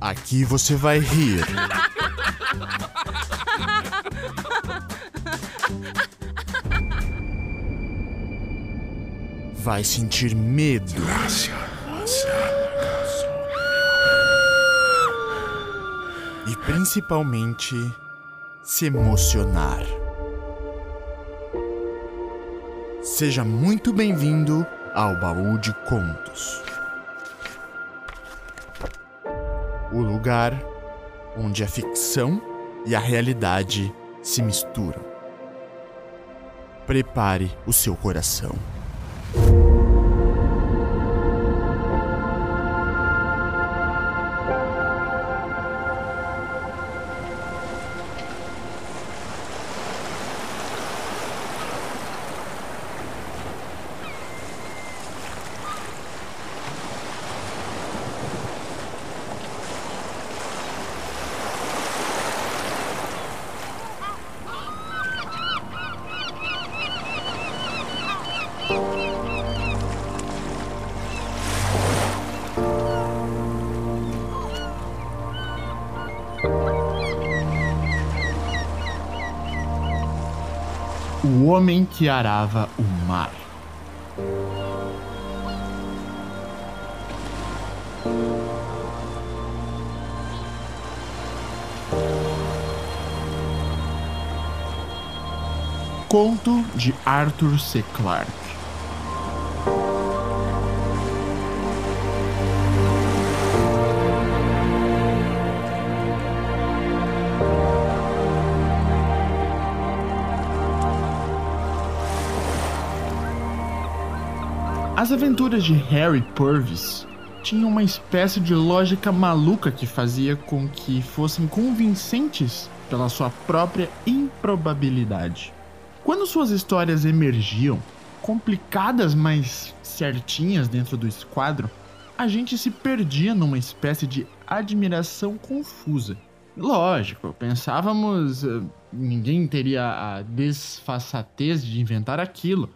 Aqui você vai rir. Vai sentir medo. E principalmente se emocionar. Seja muito bem-vindo ao Baú de Contos. O lugar onde a ficção e a realidade se misturam. Prepare o seu coração. O homem que arava o mar. Conto de Arthur C. Clarke. As aventuras de Harry Purvis tinham uma espécie de lógica maluca que fazia com que fossem convincentes pela sua própria improbabilidade. Quando suas histórias emergiam, complicadas mas certinhas dentro do esquadro, a gente se perdia numa espécie de admiração confusa. Lógico, pensávamos, eh, ninguém teria a desfaçatez de inventar aquilo.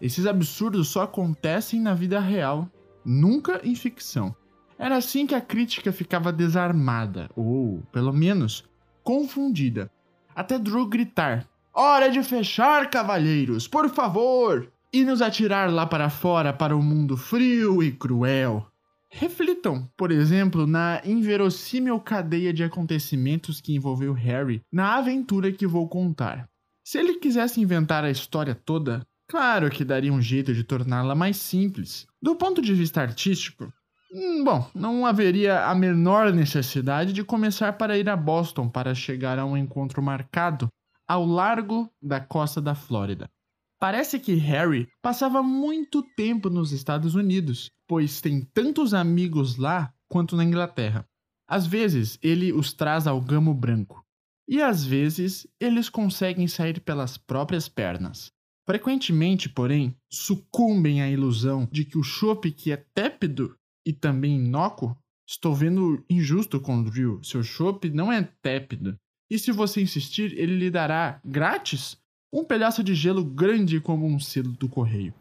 Esses absurdos só acontecem na vida real, nunca em ficção. Era assim que a crítica ficava desarmada, ou, pelo menos, confundida. Até Drew gritar: Hora de fechar, cavalheiros, por favor! E nos atirar lá para fora para o mundo frio e cruel. Reflitam, por exemplo, na inverossímil cadeia de acontecimentos que envolveu Harry na aventura que vou contar. Se ele quisesse inventar a história toda, Claro que daria um jeito de torná-la mais simples. Do ponto de vista artístico, hum, bom, não haveria a menor necessidade de começar para ir a Boston para chegar a um encontro marcado ao largo da costa da Flórida. Parece que Harry passava muito tempo nos Estados Unidos, pois tem tantos amigos lá quanto na Inglaterra. Às vezes ele os traz ao gamo branco, e às vezes eles conseguem sair pelas próprias pernas. Frequentemente, porém, sucumbem à ilusão de que o chopp que é tépido e também inócuo, estou vendo injusto com o Drill, seu chopp não é tépido. E se você insistir, ele lhe dará, grátis, um pedaço de gelo grande como um selo do correio.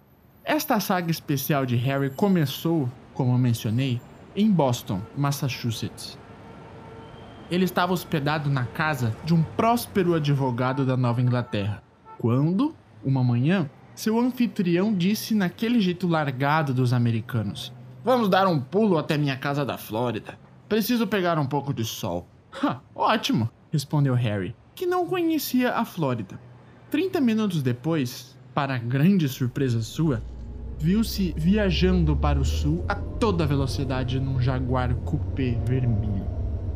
Esta saga especial de Harry começou, como mencionei, em Boston, Massachusetts. Ele estava hospedado na casa de um próspero advogado da Nova Inglaterra, quando uma manhã, seu anfitrião disse naquele jeito largado dos americanos: Vamos dar um pulo até minha casa da Flórida. Preciso pegar um pouco de sol. Ha, ótimo, respondeu Harry, que não conhecia a Flórida. Trinta minutos depois, para grande surpresa sua, viu-se viajando para o sul a toda velocidade num Jaguar coupé vermelho.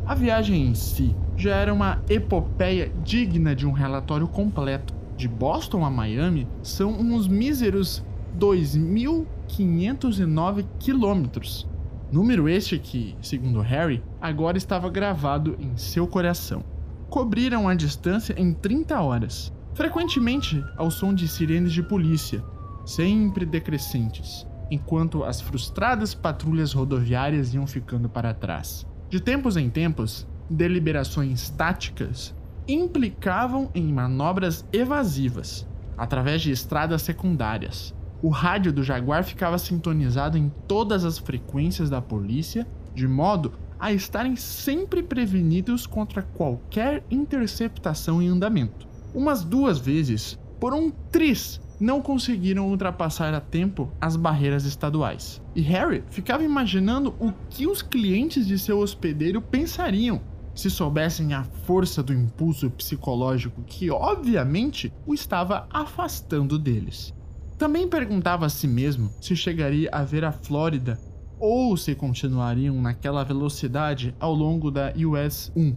A viagem em si já era uma epopeia digna de um relatório completo de Boston a Miami são uns míseros 2.509 quilômetros. Número este que, segundo Harry, agora estava gravado em seu coração. Cobriram a distância em 30 horas, frequentemente ao som de sirenes de polícia, sempre decrescentes, enquanto as frustradas patrulhas rodoviárias iam ficando para trás. De tempos em tempos, deliberações táticas implicavam em manobras evasivas, através de estradas secundárias. O rádio do Jaguar ficava sintonizado em todas as frequências da polícia, de modo a estarem sempre prevenidos contra qualquer interceptação em andamento. Umas duas vezes, por um tris, não conseguiram ultrapassar a tempo as barreiras estaduais. E Harry ficava imaginando o que os clientes de seu hospedeiro pensariam se soubessem a força do impulso psicológico que, obviamente, o estava afastando deles. Também perguntava a si mesmo se chegaria a ver a Flórida ou se continuariam naquela velocidade ao longo da US 1,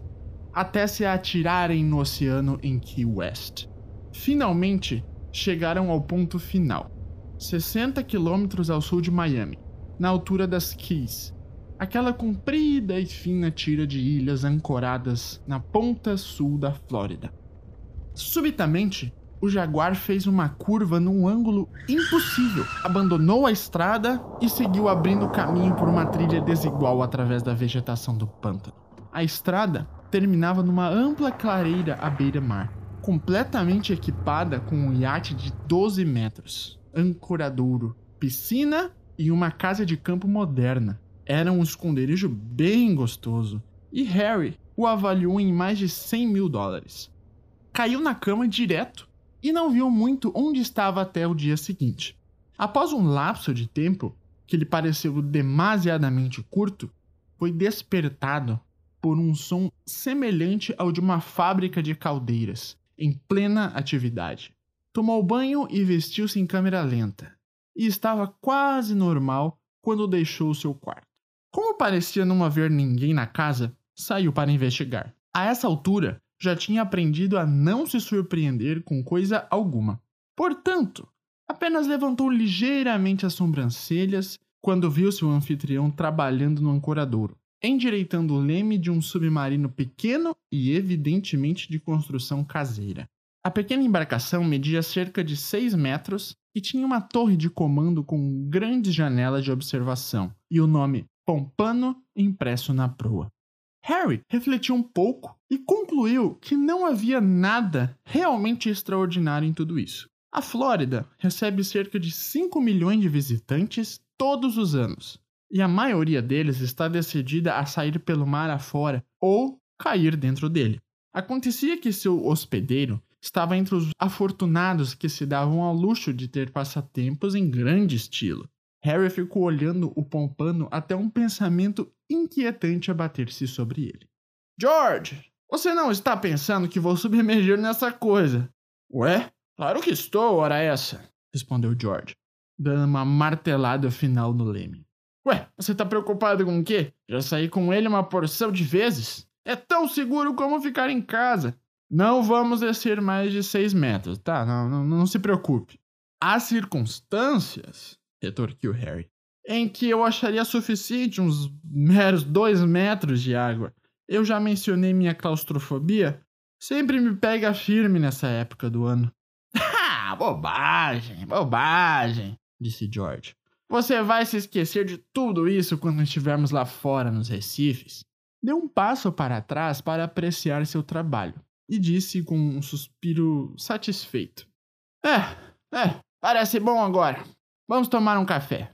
até se atirarem no oceano em Key West. Finalmente, chegaram ao ponto final, 60 quilômetros ao sul de Miami, na altura das Keys, aquela comprida e fina tira de ilhas ancoradas na ponta sul da Flórida. Subitamente, o Jaguar fez uma curva num ângulo impossível, abandonou a estrada e seguiu abrindo caminho por uma trilha desigual através da vegetação do pântano. A estrada terminava numa ampla clareira à beira-mar, completamente equipada com um iate de 12 metros, ancoradouro, piscina e uma casa de campo moderna. Era um esconderijo bem gostoso e Harry o avaliou em mais de 100 mil dólares. Caiu na cama direto e não viu muito onde estava até o dia seguinte. Após um lapso de tempo, que lhe pareceu demasiadamente curto, foi despertado por um som semelhante ao de uma fábrica de caldeiras, em plena atividade. Tomou banho e vestiu-se em câmera lenta, e estava quase normal quando deixou seu quarto. Como parecia não haver ninguém na casa, saiu para investigar. A essa altura, já tinha aprendido a não se surpreender com coisa alguma. Portanto, apenas levantou ligeiramente as sobrancelhas quando viu seu anfitrião trabalhando no ancoradouro, endireitando o leme de um submarino pequeno e evidentemente de construção caseira. A pequena embarcação media cerca de 6 metros e tinha uma torre de comando com grandes janelas de observação e o nome Pompano impresso na proa. Harry refletiu um pouco e concluiu que não havia nada realmente extraordinário em tudo isso. A Flórida recebe cerca de 5 milhões de visitantes todos os anos, e a maioria deles está decidida a sair pelo mar afora ou cair dentro dele. Acontecia que seu hospedeiro estava entre os afortunados que se davam ao luxo de ter passatempos em grande estilo. Harry ficou olhando o pompano até um pensamento inquietante abater-se sobre ele. George, você não está pensando que vou submergir nessa coisa? Ué, claro que estou, ora essa, respondeu George, dando uma martelada final no leme. Ué, você está preocupado com o quê? Já saí com ele uma porção de vezes? É tão seguro como ficar em casa. Não vamos descer mais de seis metros, tá? Não, não, não se preocupe. Há circunstâncias retorquiu Harry. Em que eu acharia suficiente uns meros dois metros de água. Eu já mencionei minha claustrofobia. Sempre me pega firme nessa época do ano. Ah, bobagem, bobagem, disse George. Você vai se esquecer de tudo isso quando estivermos lá fora nos recifes. Deu um passo para trás para apreciar seu trabalho e disse com um suspiro satisfeito: É, é, parece bom agora. Vamos tomar um café.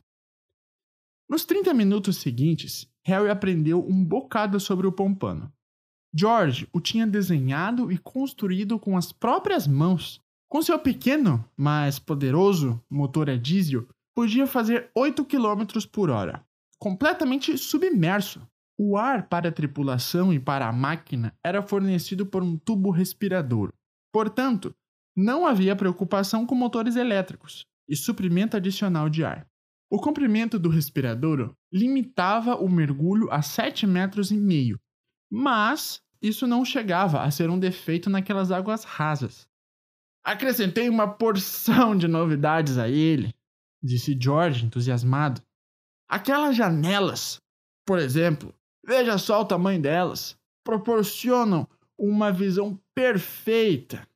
Nos 30 minutos seguintes, Harry aprendeu um bocado sobre o pompano. George o tinha desenhado e construído com as próprias mãos. Com seu pequeno, mas poderoso motor a diesel, podia fazer 8 km por hora, completamente submerso. O ar para a tripulação e para a máquina era fornecido por um tubo respirador. Portanto, não havia preocupação com motores elétricos e suprimento adicional de ar. O comprimento do respiradouro limitava o mergulho a 7 metros e meio, mas isso não chegava a ser um defeito naquelas águas rasas. Acrescentei uma porção de novidades a ele, disse George, entusiasmado. Aquelas janelas, por exemplo, veja só o tamanho delas, proporcionam uma visão perfeita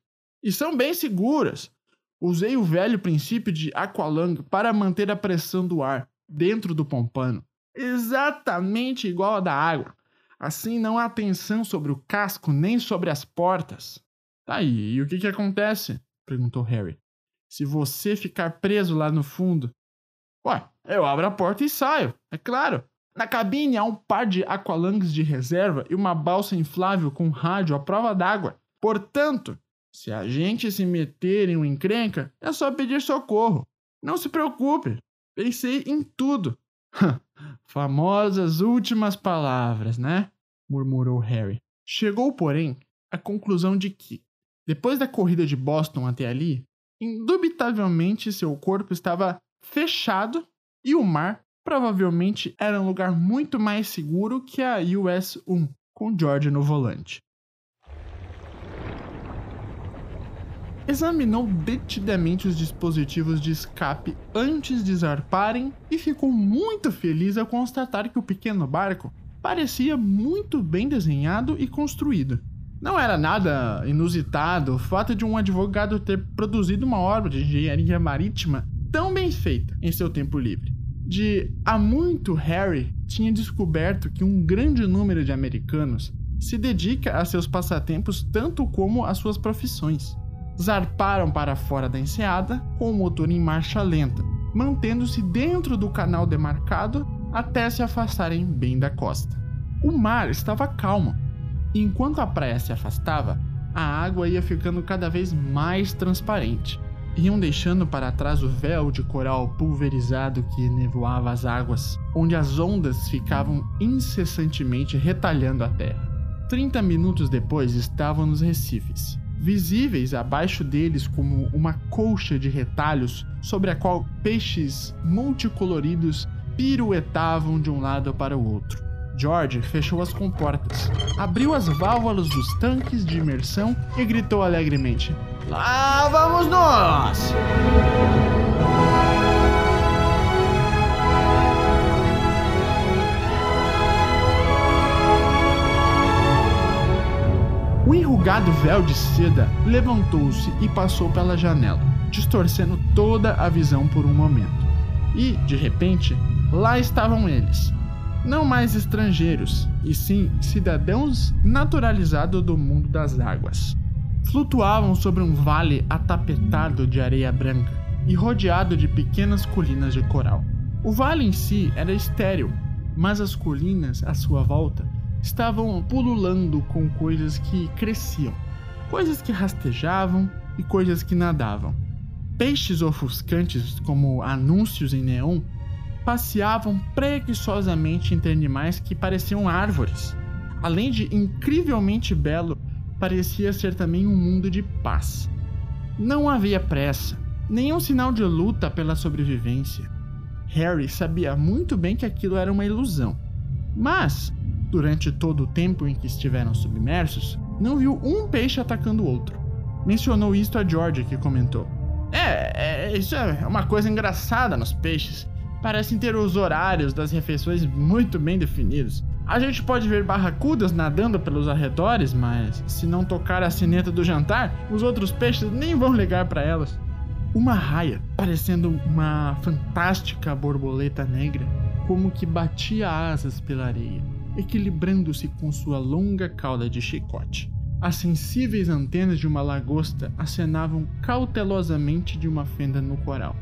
e são bem seguras. Usei o velho princípio de aqualung para manter a pressão do ar dentro do pompano, exatamente igual a da água. Assim não há tensão sobre o casco nem sobre as portas. Tá aí, e o que, que acontece? perguntou Harry. Se você ficar preso lá no fundo. Ué, eu abro a porta e saio, é claro. Na cabine há um par de aqualangs de reserva e uma balsa inflável com rádio à prova d'água. Portanto, se a gente se meter em uma encrenca, é só pedir socorro. Não se preocupe, pensei em tudo. Famosas últimas palavras, né? murmurou Harry. Chegou, porém, à conclusão de que, depois da corrida de Boston até ali, indubitavelmente seu corpo estava fechado e o mar provavelmente era um lugar muito mais seguro que a US 1, com George no volante. Examinou detidamente os dispositivos de escape antes de zarparem e ficou muito feliz ao constatar que o pequeno barco parecia muito bem desenhado e construído. Não era nada inusitado o fato de um advogado ter produzido uma obra de engenharia marítima tão bem feita em seu tempo livre de há muito Harry tinha descoberto que um grande número de americanos se dedica a seus passatempos tanto como às suas profissões. Zarparam para fora da enseada com o motor em marcha lenta, mantendo-se dentro do canal demarcado até se afastarem bem da costa. O mar estava calmo, e enquanto a praia se afastava, a água ia ficando cada vez mais transparente iam deixando para trás o véu de coral pulverizado que nevoava as águas, onde as ondas ficavam incessantemente retalhando a terra. Trinta minutos depois estavam nos recifes, visíveis abaixo deles como uma colcha de retalhos sobre a qual peixes multicoloridos piruetavam de um lado para o outro. George fechou as comportas, abriu as válvulas dos tanques de imersão e gritou alegremente: Lá vamos nós! O enrugado véu de seda levantou-se e passou pela janela, distorcendo toda a visão por um momento. E, de repente, lá estavam eles, não mais estrangeiros, e sim cidadãos naturalizados do mundo das águas. Flutuavam sobre um vale atapetado de areia branca e rodeado de pequenas colinas de coral. O vale em si era estéril, mas as colinas à sua volta estavam pululando com coisas que cresciam, coisas que rastejavam e coisas que nadavam. Peixes ofuscantes como anúncios em neon passeavam preguiçosamente entre animais que pareciam árvores. Além de incrivelmente belo, parecia ser também um mundo de paz. Não havia pressa, nenhum sinal de luta pela sobrevivência. Harry sabia muito bem que aquilo era uma ilusão. Mas, durante todo o tempo em que estiveram submersos, não viu um peixe atacando o outro. Mencionou isto a George, que comentou: É, é isso é uma coisa engraçada nos peixes parecem ter os horários das refeições muito bem definidos. A gente pode ver barracudas nadando pelos arredores, mas se não tocar a sineta do jantar, os outros peixes nem vão ligar para elas. Uma raia, parecendo uma fantástica borboleta negra, como que batia asas pela areia, equilibrando-se com sua longa cauda de chicote. As sensíveis antenas de uma lagosta acenavam cautelosamente de uma fenda no coral.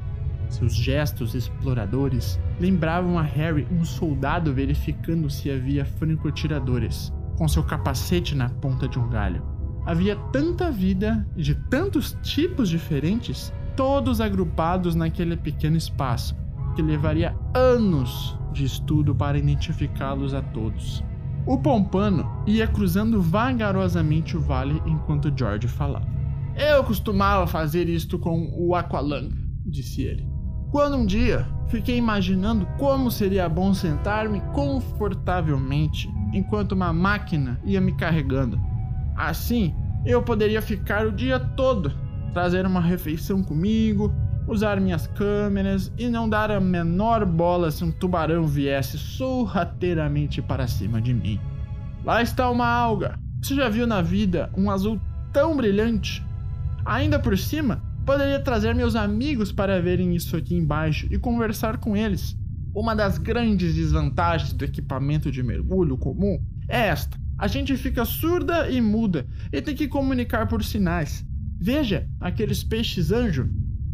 Seus gestos exploradores lembravam a Harry um soldado verificando se havia francotiradores, com seu capacete na ponta de um galho. Havia tanta vida de tantos tipos diferentes, todos agrupados naquele pequeno espaço, que levaria anos de estudo para identificá-los a todos. O pompano ia cruzando vagarosamente o vale enquanto George falava. Eu costumava fazer isto com o Aqualung, disse ele. Quando um dia fiquei imaginando como seria bom sentar-me confortavelmente enquanto uma máquina ia me carregando. Assim, eu poderia ficar o dia todo, trazer uma refeição comigo, usar minhas câmeras e não dar a menor bola se um tubarão viesse sorrateiramente para cima de mim. Lá está uma alga. Você já viu na vida um azul tão brilhante? Ainda por cima, Poderia trazer meus amigos para verem isso aqui embaixo e conversar com eles. Uma das grandes desvantagens do equipamento de mergulho comum é esta: a gente fica surda e muda e tem que comunicar por sinais. Veja aqueles peixes anjo.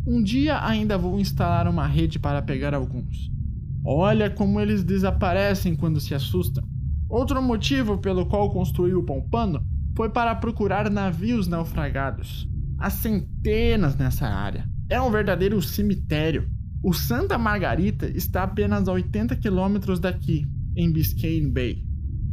Um dia ainda vou instalar uma rede para pegar alguns. Olha como eles desaparecem quando se assustam. Outro motivo pelo qual construiu o Pompano foi para procurar navios naufragados. Há centenas nessa área. É um verdadeiro cemitério. O Santa Margarita está apenas a 80 quilômetros daqui, em Biscayne Bay.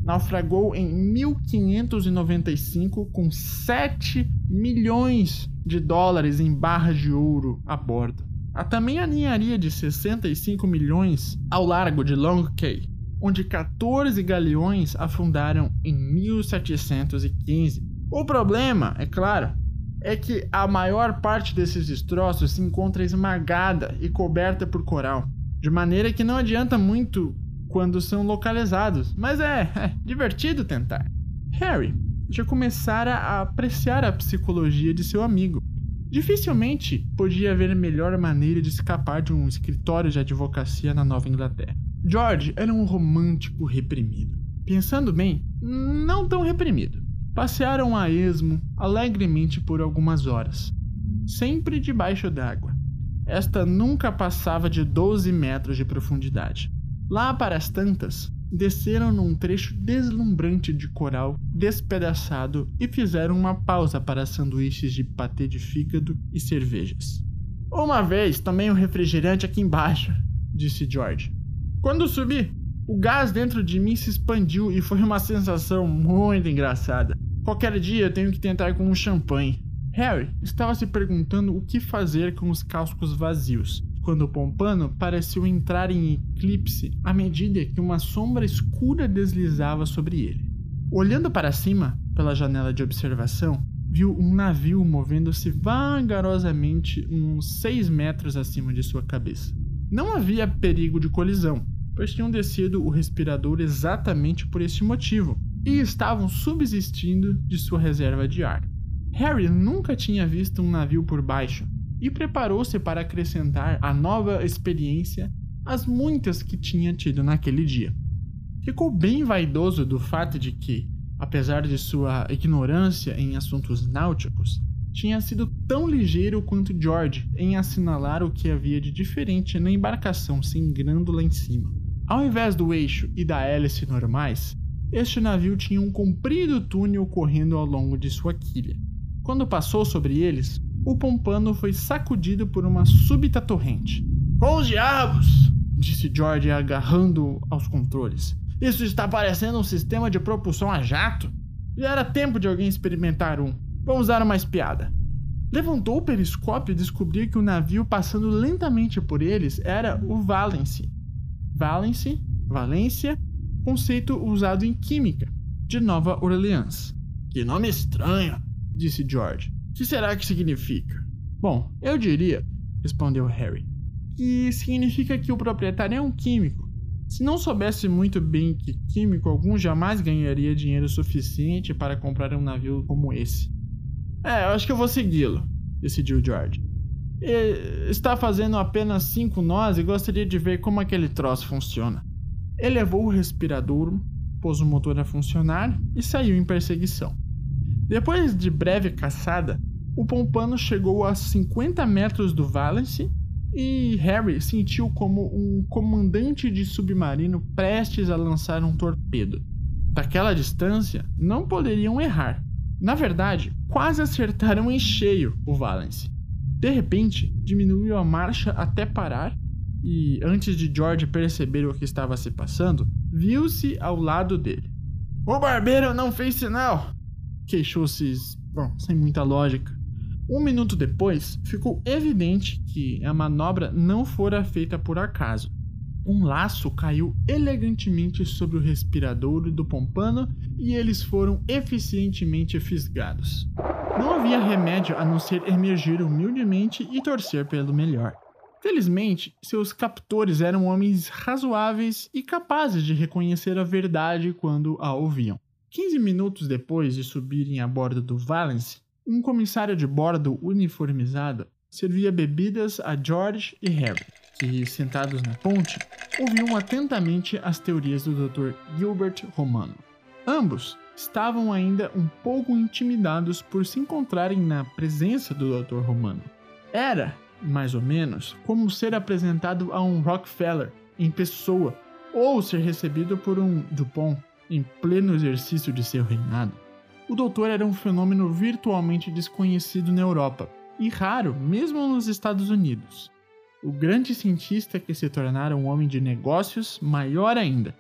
Naufragou em 1595 com 7 milhões de dólares em barras de ouro a bordo. Há também a ninharia de 65 milhões ao largo de Long Cay, onde 14 galeões afundaram em 1715. O problema, é claro, é que a maior parte desses destroços se encontra esmagada e coberta por coral, de maneira que não adianta muito quando são localizados, mas é, é divertido tentar. Harry já começara a apreciar a psicologia de seu amigo. Dificilmente podia haver melhor maneira de escapar de um escritório de advocacia na Nova Inglaterra. George era um romântico reprimido. Pensando bem, não tão reprimido. Passearam a esmo alegremente por algumas horas, sempre debaixo d'água. Esta nunca passava de 12 metros de profundidade. Lá para as tantas, desceram num trecho deslumbrante de coral despedaçado e fizeram uma pausa para sanduíches de patê de fígado e cervejas. Uma vez tomei um refrigerante aqui embaixo, disse George. Quando subi, o gás dentro de mim se expandiu e foi uma sensação muito engraçada. Qualquer dia eu tenho que tentar com um champanhe. Harry estava se perguntando o que fazer com os cascos vazios, quando Pompano pareceu entrar em eclipse à medida que uma sombra escura deslizava sobre ele. Olhando para cima, pela janela de observação, viu um navio movendo-se vagarosamente uns seis metros acima de sua cabeça. Não havia perigo de colisão, pois tinham descido o respirador exatamente por este motivo e estavam subsistindo de sua reserva de ar. Harry nunca tinha visto um navio por baixo e preparou-se para acrescentar à nova experiência as muitas que tinha tido naquele dia. Ficou bem vaidoso do fato de que, apesar de sua ignorância em assuntos náuticos, tinha sido tão ligeiro quanto George em assinalar o que havia de diferente na embarcação singrando lá em cima. Ao invés do eixo e da hélice normais, este navio tinha um comprido túnel correndo ao longo de sua quilha. Quando passou sobre eles, o Pompano foi sacudido por uma súbita torrente. Com os diabos! disse George agarrando aos controles. Isso está parecendo um sistema de propulsão a jato. Já era tempo de alguém experimentar um. Vamos dar uma espiada. Levantou o periscópio e descobriu que o navio passando lentamente por eles era o Valence. Valence, Valência, conceito usado em química, de Nova Orleans. Que nome estranho, disse George. O que será que significa? Bom, eu diria, respondeu Harry, que significa que o proprietário é um químico. Se não soubesse muito bem que químico algum jamais ganharia dinheiro suficiente para comprar um navio como esse. É, eu acho que eu vou segui-lo, decidiu George. Está fazendo apenas cinco nós e gostaria de ver como aquele troço funciona. Elevou o respirador, pôs o motor a funcionar e saiu em perseguição. Depois de breve caçada, o Pompano chegou a 50 metros do Valence e Harry sentiu como um comandante de submarino prestes a lançar um torpedo. Daquela distância, não poderiam errar. Na verdade, quase acertaram em cheio o Valence. De repente, diminuiu a marcha até parar e, antes de George perceber o que estava se passando, viu-se ao lado dele. O barbeiro não fez sinal! queixou-se, bom, sem muita lógica. Um minuto depois, ficou evidente que a manobra não fora feita por acaso. Um laço caiu elegantemente sobre o respirador do pompano e eles foram eficientemente fisgados. Não havia remédio a não ser emergir humildemente e torcer pelo melhor. Felizmente, seus captores eram homens razoáveis e capazes de reconhecer a verdade quando a ouviam. 15 minutos depois de subirem a bordo do Valence, um comissário de bordo uniformizado servia bebidas a George e Harry, que, sentados na ponte, ouviam atentamente as teorias do Dr. Gilbert Romano. Ambos estavam ainda um pouco intimidados por se encontrarem na presença do Dr. Romano. Era, mais ou menos, como ser apresentado a um Rockefeller em pessoa ou ser recebido por um Dupont em pleno exercício de seu reinado. O doutor era um fenômeno virtualmente desconhecido na Europa e raro mesmo nos Estados Unidos. O grande cientista que se tornara um homem de negócios maior ainda.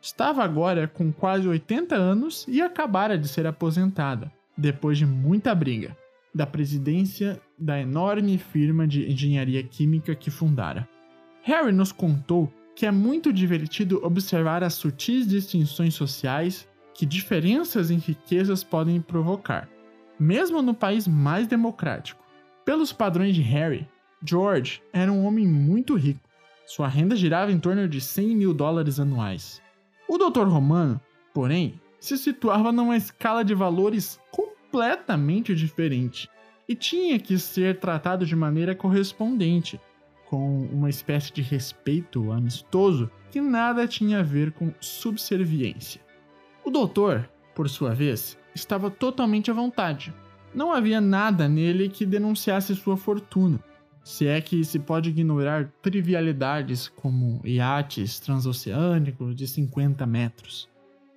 Estava agora com quase 80 anos e acabara de ser aposentada, depois de muita briga, da presidência da enorme firma de engenharia química que fundara. Harry nos contou que é muito divertido observar as sutis distinções sociais que diferenças em riquezas podem provocar, mesmo no país mais democrático. Pelos padrões de Harry, George era um homem muito rico. Sua renda girava em torno de 100 mil dólares anuais. O Dr. Romano, porém, se situava numa escala de valores completamente diferente e tinha que ser tratado de maneira correspondente, com uma espécie de respeito amistoso que nada tinha a ver com subserviência. O doutor, por sua vez, estava totalmente à vontade. Não havia nada nele que denunciasse sua fortuna, se é que se pode ignorar trivialidades como iates transoceânicos de 50 metros.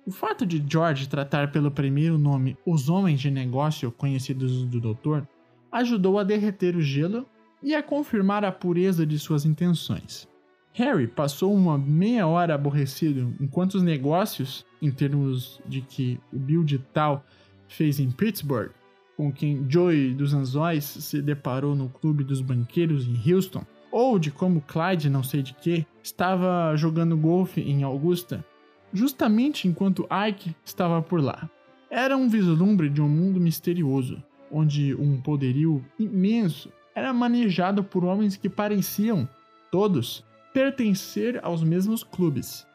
O fato de George tratar pelo primeiro nome os homens de negócio conhecidos do doutor ajudou a derreter o gelo e a confirmar a pureza de suas intenções. Harry passou uma meia hora aborrecido enquanto os negócios, em termos de que o Bill de Tal fez em Pittsburgh, com quem Joey dos Anzóis se deparou no clube dos banqueiros em Houston, ou de como Clyde, não sei de que, estava jogando golfe em Augusta, justamente enquanto Ike estava por lá. Era um vislumbre de um mundo misterioso, onde um poderio imenso era manejado por homens que pareciam, todos, pertencer aos mesmos clubes.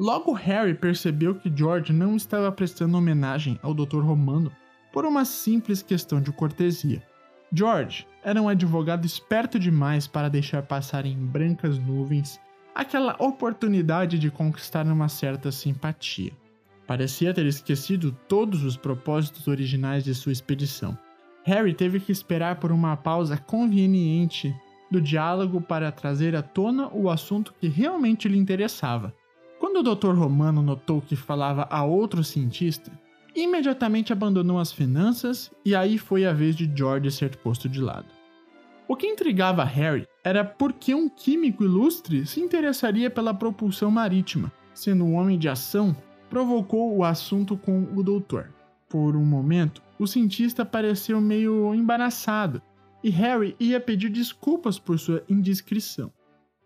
Logo Harry percebeu que George não estava prestando homenagem ao Dr. Romano por uma simples questão de cortesia. George era um advogado esperto demais para deixar passar em brancas nuvens aquela oportunidade de conquistar uma certa simpatia. Parecia ter esquecido todos os propósitos originais de sua expedição. Harry teve que esperar por uma pausa conveniente do diálogo para trazer à tona o assunto que realmente lhe interessava. Quando o Dr. Romano notou que falava a outro cientista, imediatamente abandonou as finanças e aí foi a vez de George ser posto de lado. O que intrigava Harry era por que um químico ilustre se interessaria pela propulsão marítima, sendo um homem de ação, provocou o assunto com o doutor. Por um momento, o cientista pareceu meio embaraçado e Harry ia pedir desculpas por sua indiscrição,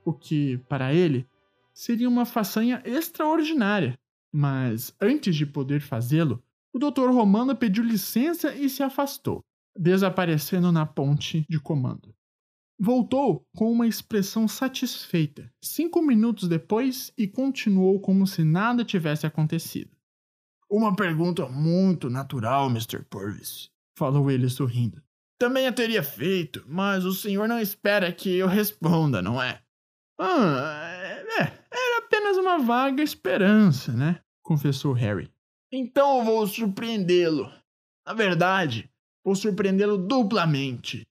o que, para ele, seria uma façanha extraordinária. Mas, antes de poder fazê-lo, o Dr. Romano pediu licença e se afastou, desaparecendo na ponte de comando. Voltou com uma expressão satisfeita, cinco minutos depois, e continuou como se nada tivesse acontecido. Uma pergunta muito natural, Mr. Purvis, falou ele sorrindo. Também a teria feito, mas o senhor não espera que eu responda, não é? Ah, é, era apenas uma vaga esperança, né? confessou Harry. Então eu vou surpreendê-lo. Na verdade, vou surpreendê-lo duplamente.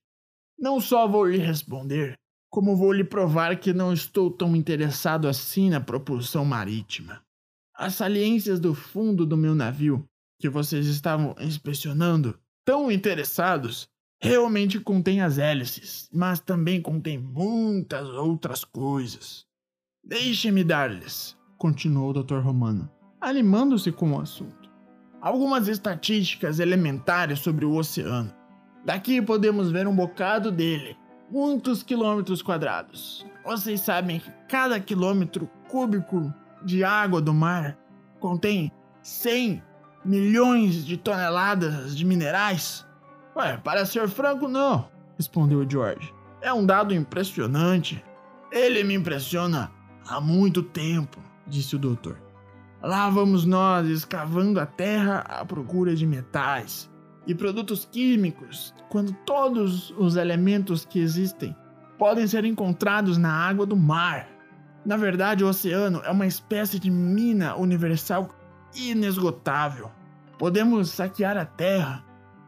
Não só vou lhe responder, como vou lhe provar que não estou tão interessado assim na propulsão marítima. As saliências do fundo do meu navio, que vocês estavam inspecionando, tão interessados, realmente contém as hélices, mas também contém muitas outras coisas. Deixe-me dar-lhes, continuou o Dr. Romano, animando-se com o assunto. Algumas estatísticas elementares sobre o oceano. Daqui podemos ver um bocado dele, muitos quilômetros quadrados. Vocês sabem que cada quilômetro cúbico de água do mar contém 100 milhões de toneladas de minerais? Ué, para ser franco, não, respondeu George. É um dado impressionante. Ele me impressiona há muito tempo, disse o doutor. Lá vamos nós escavando a terra à procura de metais e produtos químicos, quando todos os elementos que existem podem ser encontrados na água do mar. Na verdade, o oceano é uma espécie de mina universal inesgotável. Podemos saquear a terra,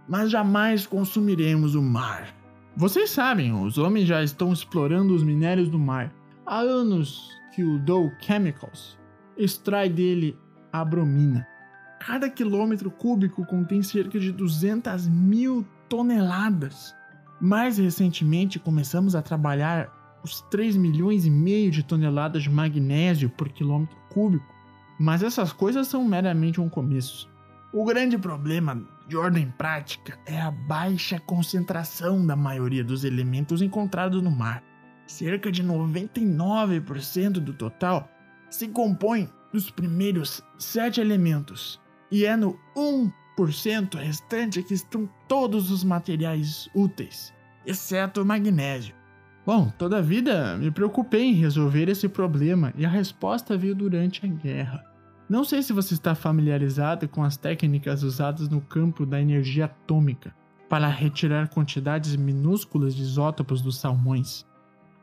mas jamais consumiremos o mar. Vocês sabem, os homens já estão explorando os minérios do mar, Há anos que o Dow Chemicals extrai dele a bromina. Cada quilômetro cúbico contém cerca de 200 mil toneladas. Mais recentemente, começamos a trabalhar os 3 milhões e meio de toneladas de magnésio por quilômetro cúbico, mas essas coisas são meramente um começo. O grande problema de ordem prática é a baixa concentração da maioria dos elementos encontrados no mar. Cerca de 99% do total se compõe dos primeiros sete elementos, e é no 1% restante que estão todos os materiais úteis, exceto o magnésio. Bom, toda a vida me preocupei em resolver esse problema e a resposta veio durante a guerra. Não sei se você está familiarizado com as técnicas usadas no campo da energia atômica para retirar quantidades minúsculas de isótopos dos salmões.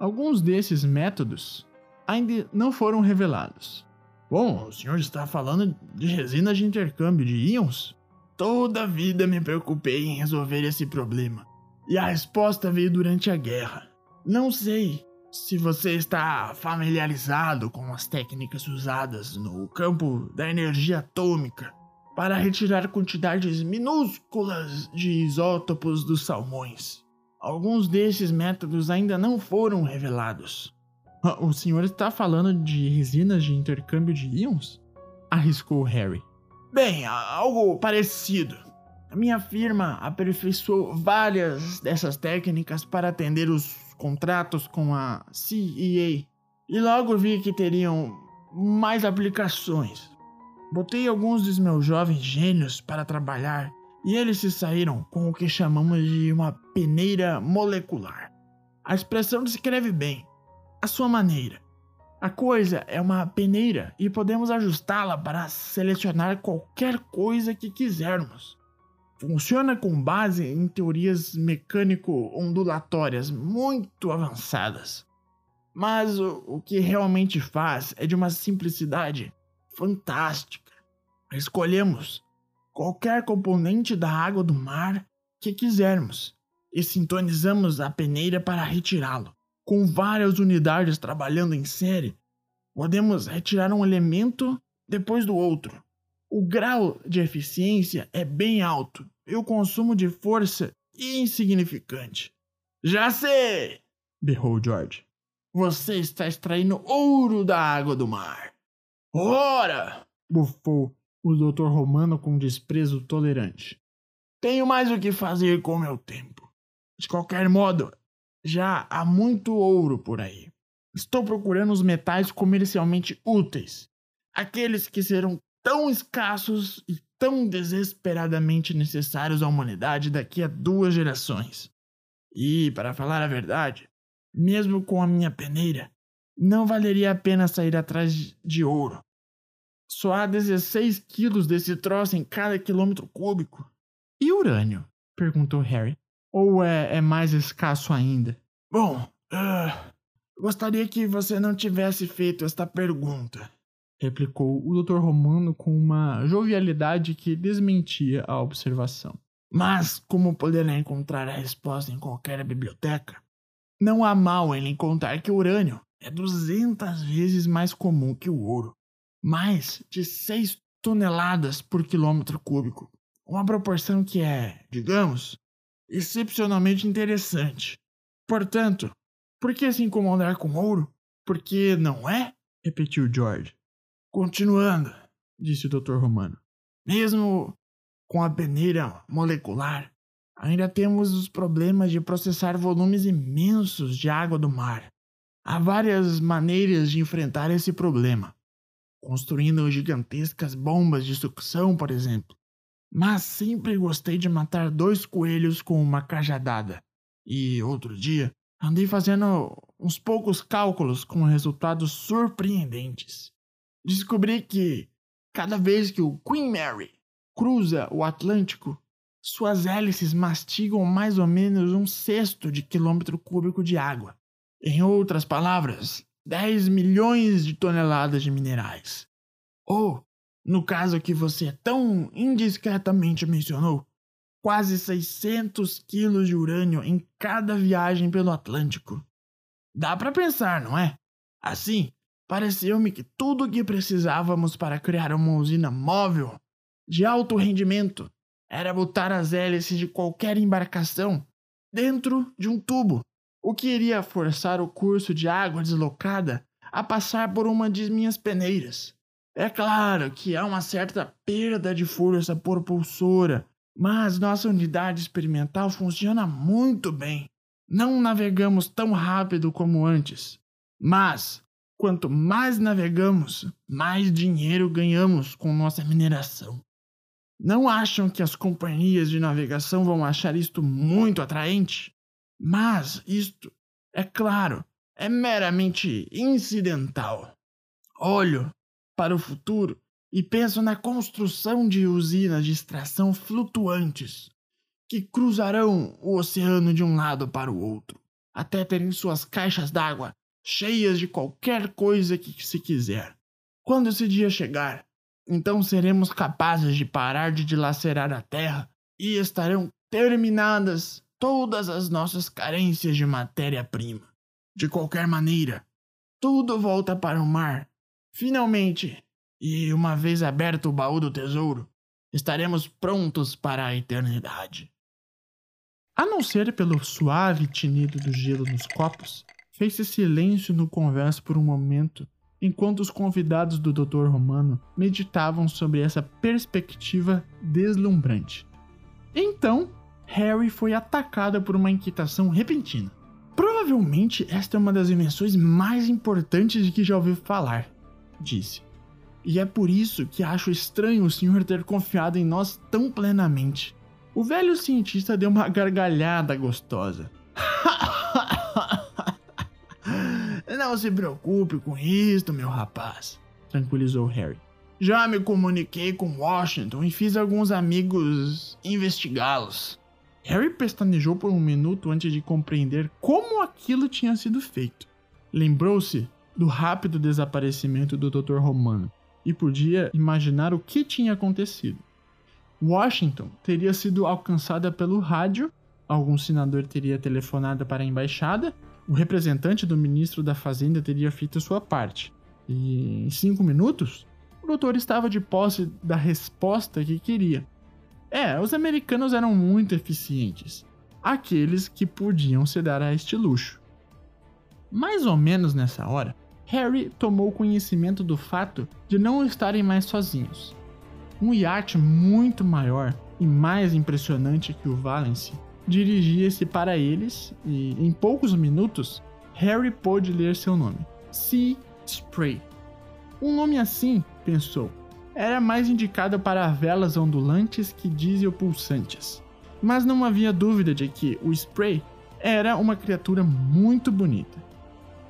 Alguns desses métodos ainda não foram revelados. Bom, o senhor está falando de resinas de intercâmbio de íons? Toda a vida me preocupei em resolver esse problema. E a resposta veio durante a guerra. Não sei se você está familiarizado com as técnicas usadas no campo da energia atômica para retirar quantidades minúsculas de isótopos dos salmões. Alguns desses métodos ainda não foram revelados. O senhor está falando de resinas de intercâmbio de íons? Arriscou Harry. Bem, algo parecido. A minha firma aperfeiçoou várias dessas técnicas para atender os contratos com a CEA e logo vi que teriam mais aplicações. Botei alguns dos meus jovens gênios para trabalhar e eles se saíram com o que chamamos de uma peneira molecular. A expressão descreve bem, a sua maneira. A coisa é uma peneira e podemos ajustá-la para selecionar qualquer coisa que quisermos. Funciona com base em teorias mecânico-ondulatórias muito avançadas. Mas o, o que realmente faz é de uma simplicidade fantástica. Escolhemos qualquer componente da água do mar que quisermos e sintonizamos a peneira para retirá-lo com várias unidades trabalhando em série, podemos retirar um elemento depois do outro. O grau de eficiência é bem alto e o consumo de força insignificante. Já sei! berrou George. Você está extraindo ouro da água do mar. Ora! bufou o Dr. Romano com desprezo tolerante. Tenho mais o que fazer com meu tempo. De qualquer modo, já há muito ouro por aí. Estou procurando os metais comercialmente úteis, aqueles que serão tão escassos e tão desesperadamente necessários à humanidade daqui a duas gerações. E, para falar a verdade, mesmo com a minha peneira, não valeria a pena sair atrás de ouro. Só há 16 quilos desse troço em cada quilômetro cúbico. E urânio? perguntou Harry. Ou é, é mais escasso ainda? Bom, uh, gostaria que você não tivesse feito esta pergunta, replicou o Dr. Romano com uma jovialidade que desmentia a observação. Mas, como poderá encontrar a resposta em qualquer biblioteca, não há mal em contar que o urânio é 200 vezes mais comum que o ouro, mais de 6 toneladas por quilômetro cúbico, uma proporção que é, digamos, excepcionalmente interessante. Portanto, por que se incomodar com ouro? Porque não é? repetiu George. Continuando, disse o Dr. Romano. Mesmo com a peneira molecular, ainda temos os problemas de processar volumes imensos de água do mar. Há várias maneiras de enfrentar esse problema, construindo gigantescas bombas de sucção, por exemplo. Mas sempre gostei de matar dois coelhos com uma cajadada. E outro dia, andei fazendo uns poucos cálculos com resultados surpreendentes. Descobri que, cada vez que o Queen Mary cruza o Atlântico, suas hélices mastigam mais ou menos um sexto de quilômetro cúbico de água. Em outras palavras, 10 milhões de toneladas de minerais. Ou no caso que você tão indiscretamente mencionou, quase 600 quilos de urânio em cada viagem pelo Atlântico. Dá para pensar, não é? Assim, pareceu-me que tudo o que precisávamos para criar uma usina móvel de alto rendimento era botar as hélices de qualquer embarcação dentro de um tubo, o que iria forçar o curso de água deslocada a passar por uma de minhas peneiras. É claro que há uma certa perda de força propulsora, mas nossa unidade experimental funciona muito bem. Não navegamos tão rápido como antes, mas quanto mais navegamos, mais dinheiro ganhamos com nossa mineração. Não acham que as companhias de navegação vão achar isto muito atraente? Mas isto, é claro, é meramente incidental. Olho para o futuro e penso na construção de usinas de extração flutuantes que cruzarão o oceano de um lado para o outro, até terem suas caixas d'água cheias de qualquer coisa que se quiser. Quando esse dia chegar, então seremos capazes de parar de dilacerar a terra e estarão terminadas todas as nossas carências de matéria-prima. De qualquer maneira, tudo volta para o mar. Finalmente, e uma vez aberto o baú do tesouro, estaremos prontos para a eternidade. A não ser pelo suave tinido do gelo nos copos, fez-se silêncio no converso por um momento, enquanto os convidados do Dr. Romano meditavam sobre essa perspectiva deslumbrante. Então, Harry foi atacado por uma inquietação repentina. Provavelmente esta é uma das invenções mais importantes de que já ouvi falar, disse. E é por isso que acho estranho o senhor ter confiado em nós tão plenamente. O velho cientista deu uma gargalhada gostosa. Não se preocupe com isto, meu rapaz, tranquilizou Harry. Já me comuniquei com Washington e fiz alguns amigos investigá-los. Harry pestanejou por um minuto antes de compreender como aquilo tinha sido feito. Lembrou-se do rápido desaparecimento do Dr. Romano e podia imaginar o que tinha acontecido. Washington teria sido alcançada pelo rádio, algum senador teria telefonado para a embaixada, o representante do ministro da Fazenda teria feito sua parte. E em cinco minutos, o doutor estava de posse da resposta que queria. É, os americanos eram muito eficientes, aqueles que podiam se dar a este luxo. Mais ou menos nessa hora, Harry tomou conhecimento do fato de não estarem mais sozinhos. Um iate muito maior e mais impressionante que o Valence dirigia-se para eles e, em poucos minutos, Harry pôde ler seu nome: Sea Spray. Um nome assim, pensou, era mais indicado para velas ondulantes que diesel pulsantes. Mas não havia dúvida de que o Spray era uma criatura muito bonita.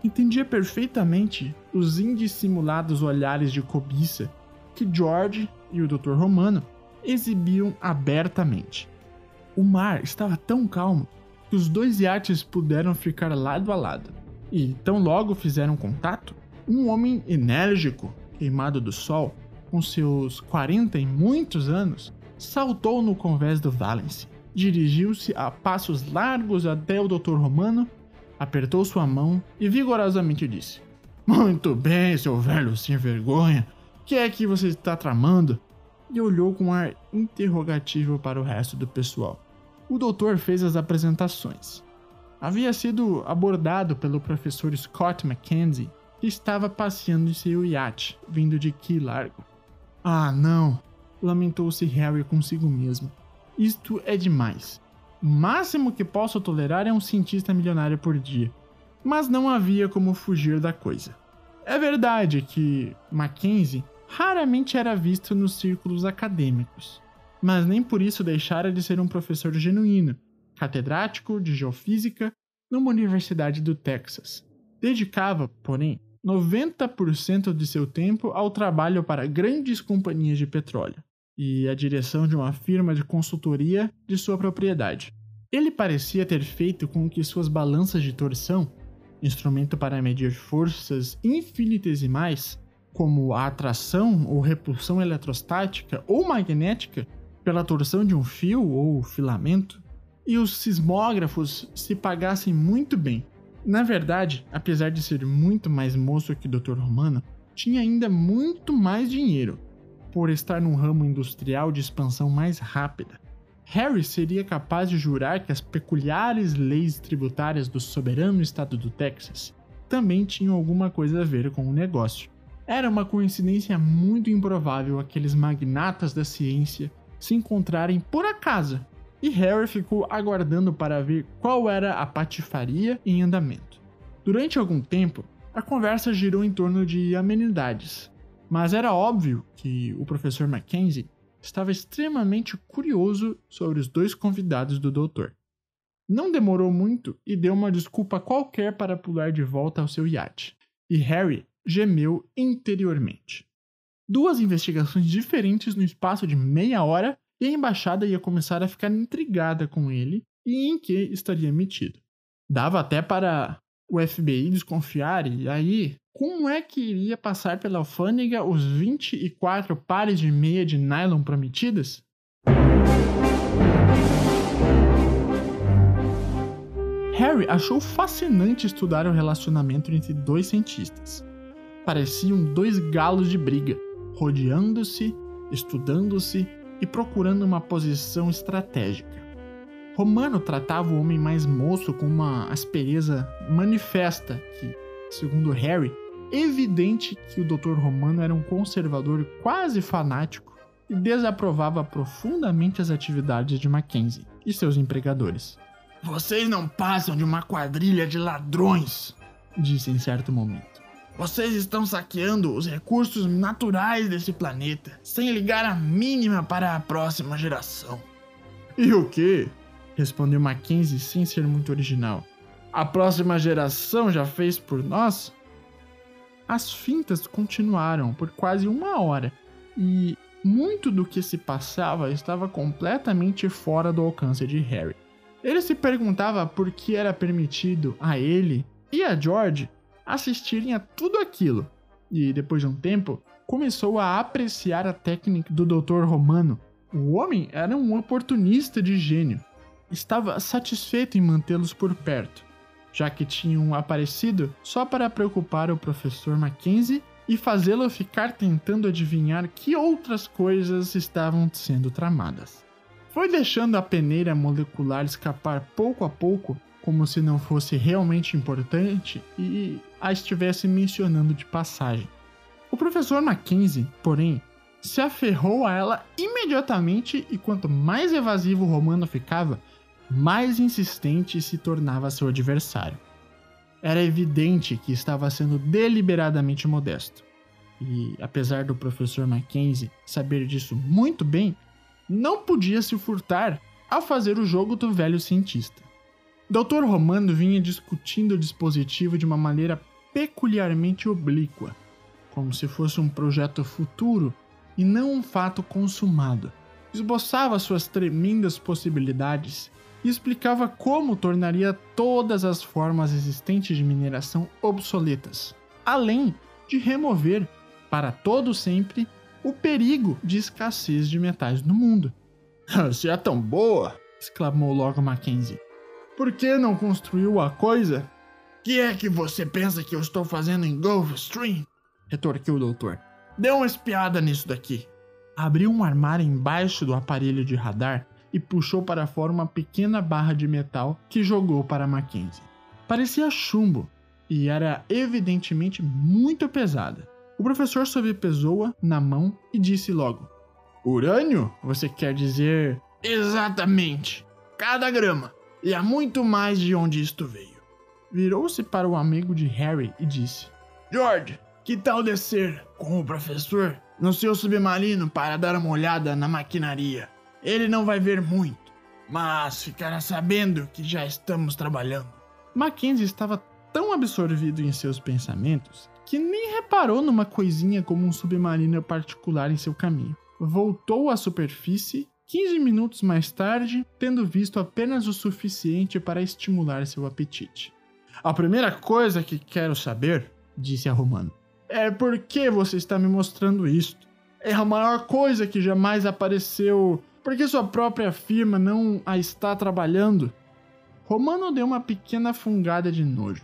Entendia perfeitamente os indissimulados olhares de cobiça que George e o Dr. Romano exibiam abertamente. O mar estava tão calmo que os dois iates puderam ficar lado a lado. E, tão logo fizeram contato, um homem enérgico, queimado do sol, com seus 40 e muitos anos, saltou no convés do Valence, dirigiu-se a passos largos até o Dr. Romano, apertou sua mão e vigorosamente disse: Muito bem, seu velho sem vergonha, o que é que você está tramando? E olhou com ar interrogativo para o resto do pessoal. O doutor fez as apresentações. Havia sido abordado pelo professor Scott Mackenzie, que estava passeando em seu iate, vindo de Key Largo. Ah, não! lamentou-se Harry consigo mesmo. Isto é demais. O máximo que posso tolerar é um cientista milionário por dia. Mas não havia como fugir da coisa. É verdade que Mackenzie raramente era visto nos círculos acadêmicos, mas nem por isso deixara de ser um professor genuíno, catedrático de geofísica numa universidade do Texas. Dedicava, porém, 90% de seu tempo ao trabalho para grandes companhias de petróleo e à direção de uma firma de consultoria de sua propriedade. Ele parecia ter feito com que suas balanças de torção, instrumento para medir forças infinitesimais, como a atração ou repulsão eletrostática ou magnética pela torção de um fio ou filamento, e os sismógrafos se pagassem muito bem Na verdade, apesar de ser muito mais moço que o Dr. Romano, tinha ainda muito mais dinheiro, por estar num ramo industrial de expansão mais rápida. Harry seria capaz de jurar que as peculiares leis tributárias do soberano estado do Texas também tinham alguma coisa a ver com o negócio. Era uma coincidência muito improvável aqueles magnatas da ciência se encontrarem por acaso, e Harry ficou aguardando para ver qual era a patifaria em andamento. Durante algum tempo, a conversa girou em torno de amenidades, mas era óbvio que o professor Mackenzie estava extremamente curioso sobre os dois convidados do doutor. Não demorou muito e deu uma desculpa qualquer para pular de volta ao seu iate, e Harry gemeu interiormente. Duas investigações diferentes no espaço de meia hora e a embaixada ia começar a ficar intrigada com ele e em que estaria metido. Dava até para o FBI desconfiar e aí como é que iria passar pela alfândega os 24 pares de meia de nylon prometidas? Harry achou fascinante estudar o relacionamento entre dois cientistas. Pareciam dois galos de briga, rodeando-se, estudando-se e procurando uma posição estratégica. Romano tratava o homem mais moço com uma aspereza manifesta que, segundo Harry, evidente que o Dr. Romano era um conservador quase fanático e desaprovava profundamente as atividades de Mackenzie e seus empregadores. Vocês não passam de uma quadrilha de ladrões, disse em certo momento. Vocês estão saqueando os recursos naturais desse planeta, sem ligar a mínima para a próxima geração. E o quê? respondeu Mackenzie sem ser muito original. A próxima geração já fez por nós? As fintas continuaram por quase uma hora e muito do que se passava estava completamente fora do alcance de Harry. Ele se perguntava por que era permitido a ele e a George assistirem a tudo aquilo, e depois de um tempo começou a apreciar a técnica do Dr. Romano. O homem era um oportunista de gênio. Estava satisfeito em mantê-los por perto já que tinham aparecido só para preocupar o professor Mackenzie e fazê-lo ficar tentando adivinhar que outras coisas estavam sendo tramadas. Foi deixando a peneira molecular escapar pouco a pouco, como se não fosse realmente importante e a estivesse mencionando de passagem. O professor Mackenzie, porém, se aferrou a ela imediatamente e quanto mais evasivo o Romano ficava, mais insistente se tornava seu adversário. Era evidente que estava sendo deliberadamente modesto. E, apesar do professor Mackenzie saber disso muito bem, não podia se furtar ao fazer o jogo do velho cientista. Dr. Romano vinha discutindo o dispositivo de uma maneira peculiarmente oblíqua, como se fosse um projeto futuro e não um fato consumado. Esboçava suas tremendas possibilidades e explicava como tornaria todas as formas existentes de mineração obsoletas, além de remover, para todo sempre, o perigo de escassez de metais no mundo. Se é tão boa, exclamou logo Mackenzie. Por que não construiu a coisa? Que é que você pensa que eu estou fazendo em Gulfstream? retorquiu o doutor. Dê uma espiada nisso daqui. Abriu um armário embaixo do aparelho de radar e puxou para fora uma pequena barra de metal que jogou para Mackenzie. Parecia chumbo e era evidentemente muito pesada. O professor sobrepesou-a na mão e disse logo: Urânio? Você quer dizer. Exatamente! Cada grama! E há muito mais de onde isto veio. Virou-se para o amigo de Harry e disse: George, que tal descer com o professor no seu submarino para dar uma olhada na maquinaria? Ele não vai ver muito, mas ficará sabendo que já estamos trabalhando. Mackenzie estava tão absorvido em seus pensamentos que nem reparou numa coisinha como um submarino particular em seu caminho. Voltou à superfície 15 minutos mais tarde, tendo visto apenas o suficiente para estimular seu apetite. A primeira coisa que quero saber, disse a Romano, é por que você está me mostrando isto. É a maior coisa que jamais apareceu porque sua própria firma não a está trabalhando? Romano deu uma pequena fungada de nojo.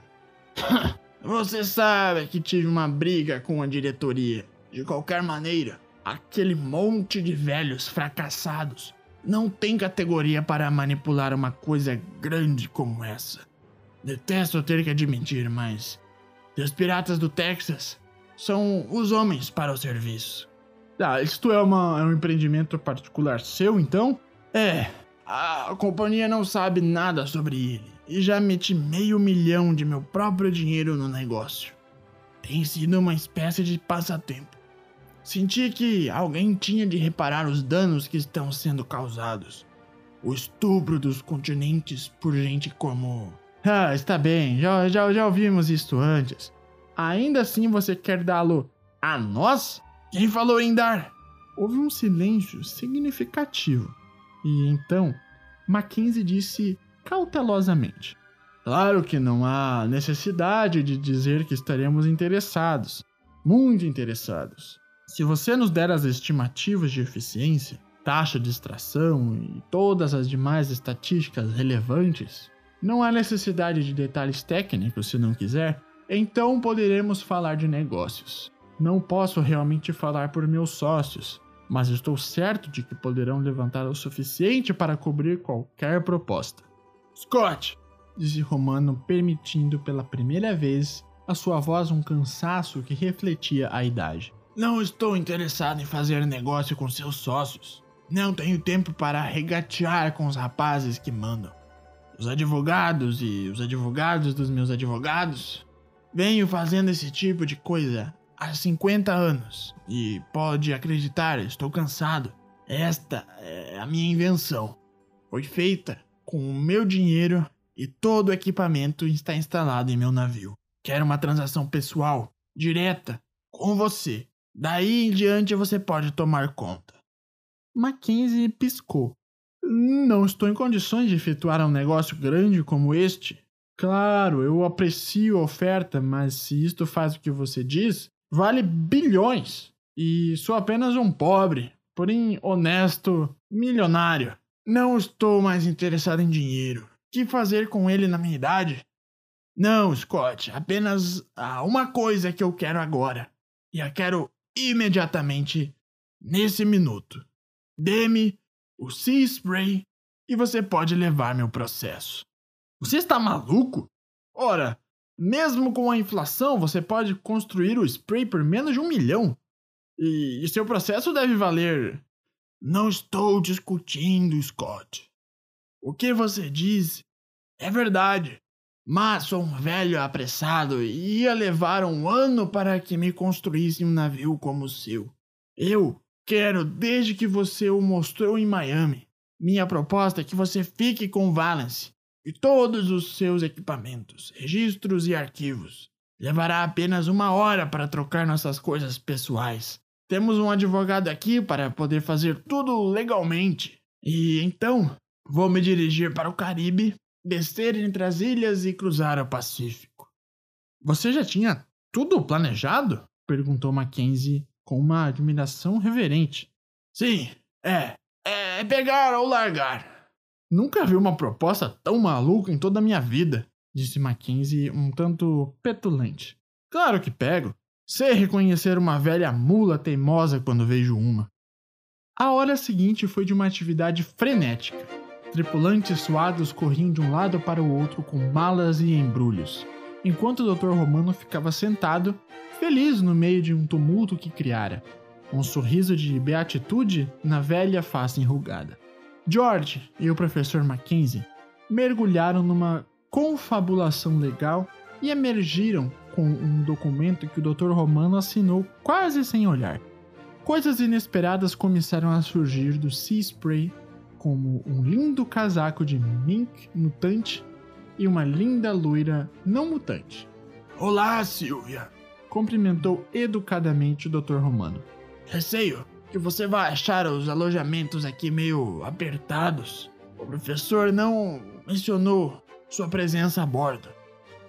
Você sabe que tive uma briga com a diretoria. De qualquer maneira, aquele monte de velhos fracassados não tem categoria para manipular uma coisa grande como essa. Detesto ter que admitir, mas os piratas do Texas são os homens para o serviço. Ah, isto é, uma, é um empreendimento particular seu, então? É, a companhia não sabe nada sobre ele e já meti meio milhão de meu próprio dinheiro no negócio. Tem sido uma espécie de passatempo. Senti que alguém tinha de reparar os danos que estão sendo causados. O estupro dos continentes por gente como. Ah, está bem, já, já, já ouvimos isso antes. Ainda assim você quer dá-lo a nós? Quem falou em dar? Houve um silêncio significativo. E então, Mackenzie disse cautelosamente: Claro que não há necessidade de dizer que estaremos interessados. Muito interessados. Se você nos der as estimativas de eficiência, taxa de extração e todas as demais estatísticas relevantes, não há necessidade de detalhes técnicos se não quiser, então poderemos falar de negócios. Não posso realmente falar por meus sócios, mas estou certo de que poderão levantar o suficiente para cobrir qualquer proposta. Scott! disse Romano, permitindo pela primeira vez a sua voz um cansaço que refletia a idade. Não estou interessado em fazer negócio com seus sócios. Não tenho tempo para regatear com os rapazes que mandam. Os advogados e os advogados dos meus advogados. Venho fazendo esse tipo de coisa há 50 anos e pode acreditar, estou cansado. Esta é a minha invenção. Foi feita com o meu dinheiro e todo o equipamento está instalado em meu navio. Quero uma transação pessoal, direta, com você. Daí em diante você pode tomar conta. Mackenzie piscou. Não estou em condições de efetuar um negócio grande como este. Claro, eu aprecio a oferta, mas se isto faz o que você diz, vale bilhões. E sou apenas um pobre, porém honesto milionário. Não estou mais interessado em dinheiro. O que fazer com ele na minha idade? Não, Scott, apenas há uma coisa que eu quero agora. E a quero imediatamente, nesse minuto. Dê-me o Sea Spray e você pode levar meu processo. Você está maluco? Ora, mesmo com a inflação, você pode construir o spray por menos de um milhão. E, e seu processo deve valer. Não estou discutindo, Scott. O que você diz é verdade. Mas sou um velho apressado e ia levar um ano para que me construísse um navio como o seu. Eu quero desde que você o mostrou em Miami. Minha proposta é que você fique com Valence e todos os seus equipamentos, registros e arquivos. Levará apenas uma hora para trocar nossas coisas pessoais. Temos um advogado aqui para poder fazer tudo legalmente. E então, vou me dirigir para o Caribe, descer entre as ilhas e cruzar o Pacífico. Você já tinha tudo planejado? perguntou Mackenzie com uma admiração reverente. Sim, é. É pegar ou largar. Nunca vi uma proposta tão maluca em toda a minha vida, disse Mackenzie um tanto petulante. Claro que pego. Sei reconhecer uma velha mula teimosa quando vejo uma. A hora seguinte foi de uma atividade frenética. Tripulantes suados corriam de um lado para o outro com malas e embrulhos, enquanto o Dr. Romano ficava sentado, feliz no meio de um tumulto que criara, um sorriso de beatitude na velha face enrugada. George e o professor Mackenzie mergulharam numa confabulação legal e emergiram com um documento que o Dr. Romano assinou quase sem olhar. Coisas inesperadas começaram a surgir do Sea Spray, como um lindo casaco de mink mutante e uma linda loira não mutante. Olá, Silvia! cumprimentou educadamente o Dr. Romano. Receio que você vai achar os alojamentos aqui meio apertados. O professor não mencionou sua presença a bordo.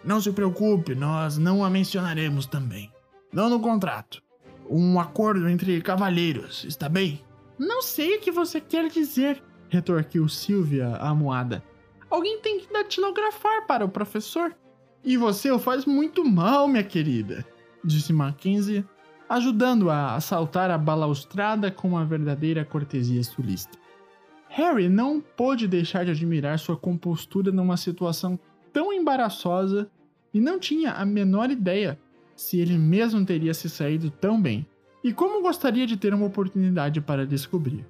Não se preocupe, nós não a mencionaremos também. Não no contrato. Um acordo entre cavalheiros, está bem? Não sei o que você quer dizer, retorquiu Silvia, amuada. Alguém tem que datilografar para o professor. E você o faz muito mal, minha querida, disse Mackenzie, ajudando a assaltar a balaustrada com uma verdadeira cortesia sulista. Harry não pôde deixar de admirar sua compostura numa situação tão embaraçosa e não tinha a menor ideia se ele mesmo teria se saído tão bem, e como gostaria de ter uma oportunidade para descobrir.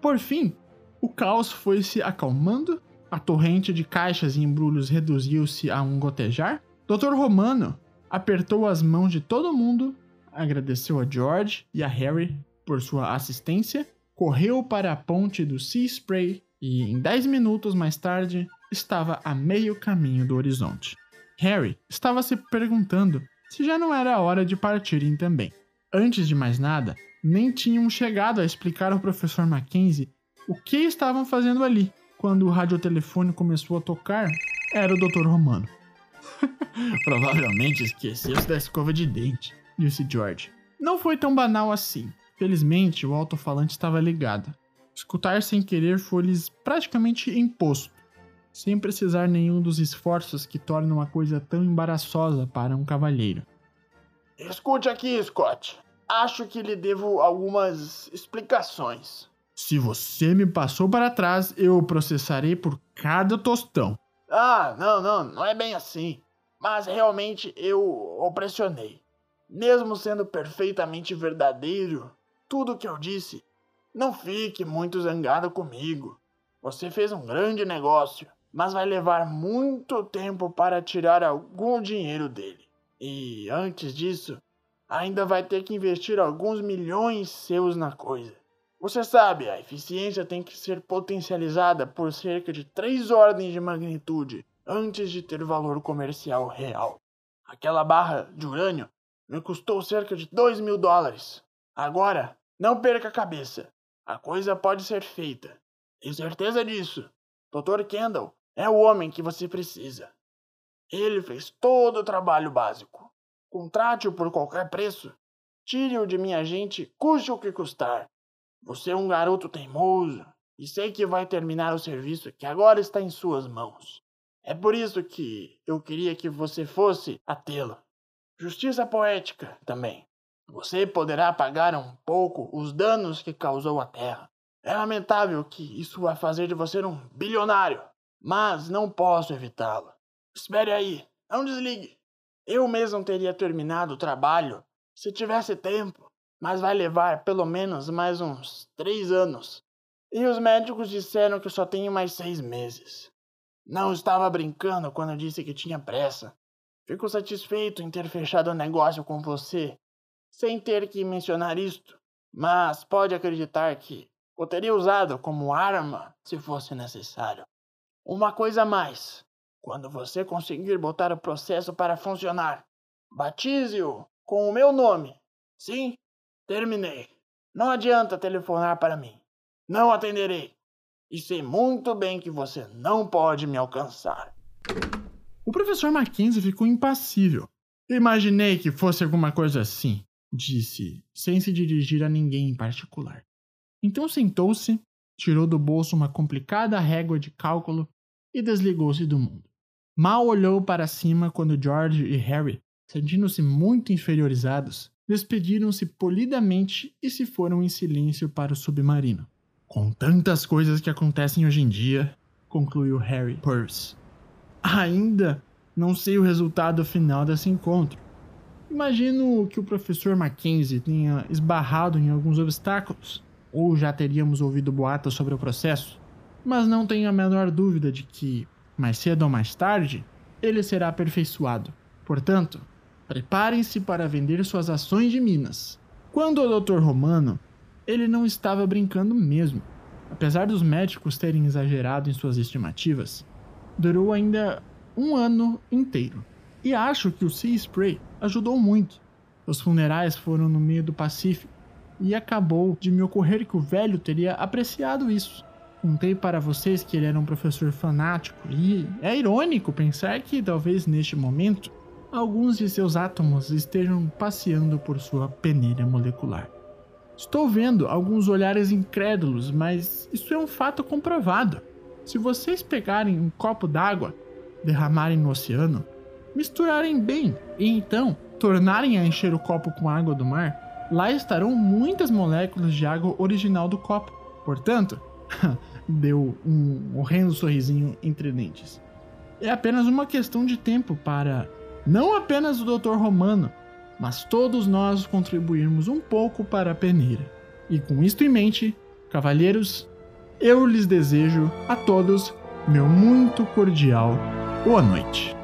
Por fim, o caos foi se acalmando, a torrente de caixas e embrulhos reduziu-se a um gotejar. Dr. Romano apertou as mãos de todo mundo, agradeceu a George e a Harry por sua assistência, correu para a ponte do Sea Spray e, em 10 minutos mais tarde, estava a meio caminho do horizonte. Harry estava se perguntando se já não era hora de partirem também. Antes de mais nada, nem tinham chegado a explicar ao professor Mackenzie o que estavam fazendo ali. Quando o radiotelefone começou a tocar, era o Dr. Romano. Provavelmente esqueceu-se da escova de dente, disse George. Não foi tão banal assim. Felizmente, o alto-falante estava ligado. Escutar sem querer foi-lhes praticamente imposto, sem precisar nenhum dos esforços que tornam a coisa tão embaraçosa para um cavalheiro. Escute aqui, Scott. Acho que lhe devo algumas explicações. Se você me passou para trás, eu processarei por cada tostão. Ah, não, não, não é bem assim. Mas realmente eu o pressionei. Mesmo sendo perfeitamente verdadeiro, tudo que eu disse, não fique muito zangado comigo. Você fez um grande negócio, mas vai levar muito tempo para tirar algum dinheiro dele. E antes disso, ainda vai ter que investir alguns milhões seus na coisa. Você sabe, a eficiência tem que ser potencializada por cerca de três ordens de magnitude antes de ter valor comercial real. Aquela barra de urânio me custou cerca de 2 mil dólares. Agora, não perca a cabeça. A coisa pode ser feita. Tenho certeza disso. Dr. Kendall é o homem que você precisa. Ele fez todo o trabalho básico. Contrate-o por qualquer preço. Tire-o de minha gente, custe o que custar. Você é um garoto teimoso e sei que vai terminar o serviço que agora está em suas mãos. É por isso que eu queria que você fosse a tê-lo. Justiça poética também. Você poderá pagar um pouco os danos que causou à Terra. É lamentável que isso vá fazer de você um bilionário, mas não posso evitá-lo. Espere aí, não desligue. Eu mesmo teria terminado o trabalho se tivesse tempo mas vai levar pelo menos mais uns três anos. E os médicos disseram que só tenho mais seis meses. Não estava brincando quando disse que tinha pressa. Fico satisfeito em ter fechado o negócio com você, sem ter que mencionar isto, mas pode acreditar que o teria usado como arma se fosse necessário. Uma coisa a mais: quando você conseguir botar o processo para funcionar, batize-o com o meu nome. Sim, Terminei. Não adianta telefonar para mim. Não atenderei. E sei muito bem que você não pode me alcançar. O professor Mackenzie ficou impassível. Imaginei que fosse alguma coisa assim, disse, sem se dirigir a ninguém em particular. Então sentou-se, tirou do bolso uma complicada régua de cálculo e desligou-se do mundo. Mal olhou para cima quando George e Harry, sentindo-se muito inferiorizados, despediram-se polidamente e se foram em silêncio para o submarino. Com tantas coisas que acontecem hoje em dia, concluiu Harry Purse. Ainda não sei o resultado final desse encontro. Imagino que o professor Mackenzie tenha esbarrado em alguns obstáculos, ou já teríamos ouvido boatos sobre o processo, mas não tenho a menor dúvida de que, mais cedo ou mais tarde, ele será aperfeiçoado. Portanto, Preparem-se para vender suas ações de Minas. Quando o Dr. Romano, ele não estava brincando mesmo. Apesar dos médicos terem exagerado em suas estimativas, durou ainda um ano inteiro. E acho que o Sea Spray ajudou muito. Os funerais foram no meio do Pacífico e acabou de me ocorrer que o velho teria apreciado isso. Contei para vocês que ele era um professor fanático e é irônico pensar que talvez neste momento alguns de seus átomos estejam passeando por sua peneira molecular. Estou vendo alguns olhares incrédulos, mas isso é um fato comprovado. Se vocês pegarem um copo d'água, derramarem no oceano, misturarem bem e então tornarem a encher o copo com água do mar, lá estarão muitas moléculas de água original do copo. Portanto, deu um horrendo sorrisinho entre dentes. É apenas uma questão de tempo para não apenas o Dr. Romano, mas todos nós contribuirmos um pouco para a peneira. E com isto em mente, cavalheiros, eu lhes desejo a todos meu muito cordial boa noite.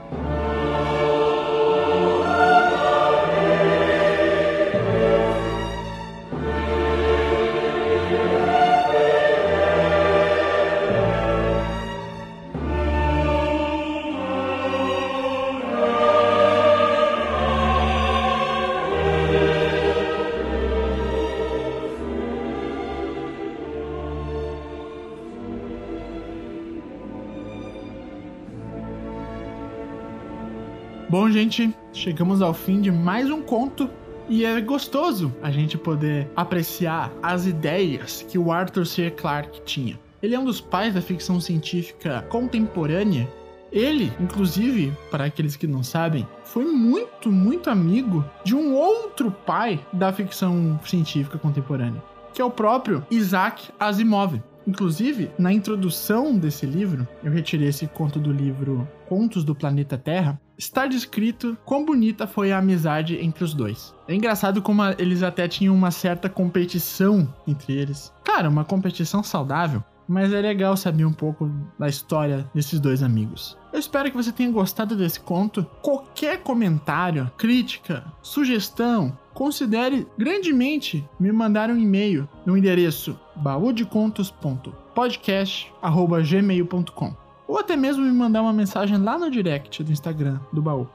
Gente, chegamos ao fim de mais um conto e é gostoso a gente poder apreciar as ideias que o Arthur C. Clarke tinha. Ele é um dos pais da ficção científica contemporânea. Ele, inclusive, para aqueles que não sabem, foi muito, muito amigo de um outro pai da ficção científica contemporânea, que é o próprio Isaac Asimov. Inclusive, na introdução desse livro, eu retirei esse conto do livro Contos do Planeta Terra, está descrito quão bonita foi a amizade entre os dois. É engraçado como eles até tinham uma certa competição entre eles. Cara, uma competição saudável, mas é legal saber um pouco da história desses dois amigos. Eu espero que você tenha gostado desse conto. Qualquer comentário, crítica, sugestão, considere grandemente me mandar um e-mail no endereço baúdecontos.podcast@gmail.com ou até mesmo me mandar uma mensagem lá no direct do Instagram do baú.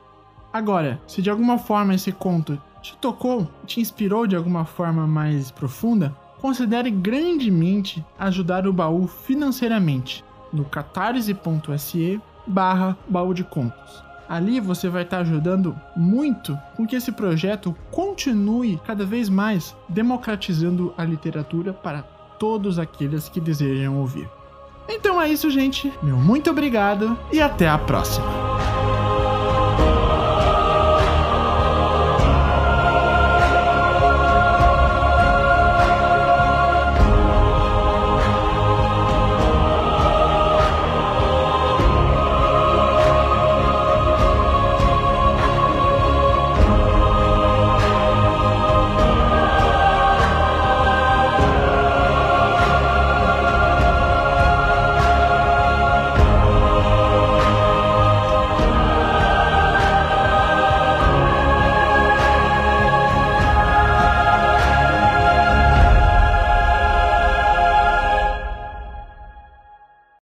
Agora, se de alguma forma esse conto te tocou, te inspirou de alguma forma mais profunda, considere grandemente ajudar o baú financeiramente no catarse.se barra baú de contos. Ali você vai estar ajudando muito com que esse projeto continue cada vez mais democratizando a literatura para todos aqueles que desejam ouvir. Então é isso, gente. Meu muito obrigado e até a próxima.